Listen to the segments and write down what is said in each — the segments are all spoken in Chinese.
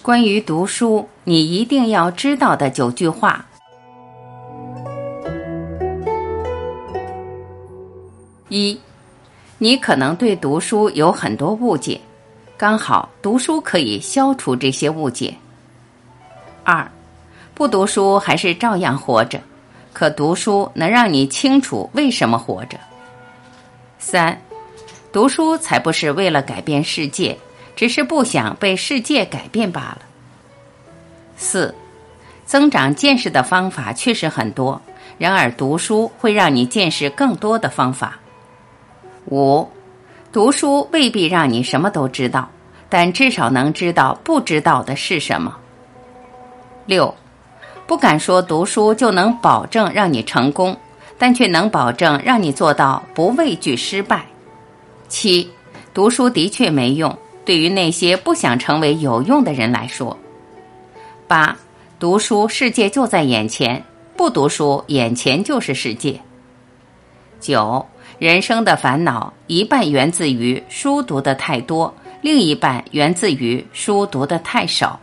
关于读书，你一定要知道的九句话。一，你可能对读书有很多误解，刚好读书可以消除这些误解。二，不读书还是照样活着，可读书能让你清楚为什么活着。三，读书才不是为了改变世界。只是不想被世界改变罢了。四，增长见识的方法确实很多，然而读书会让你见识更多的方法。五，读书未必让你什么都知道，但至少能知道不知道的是什么。六，不敢说读书就能保证让你成功，但却能保证让你做到不畏惧失败。七，读书的确没用。对于那些不想成为有用的人来说，八读书世界就在眼前，不读书眼前就是世界。九人生的烦恼一半源自于书读的太多，另一半源自于书读的太少。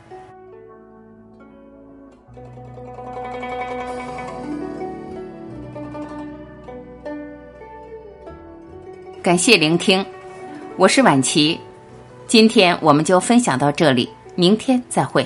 感谢聆听，我是晚琪。今天我们就分享到这里，明天再会。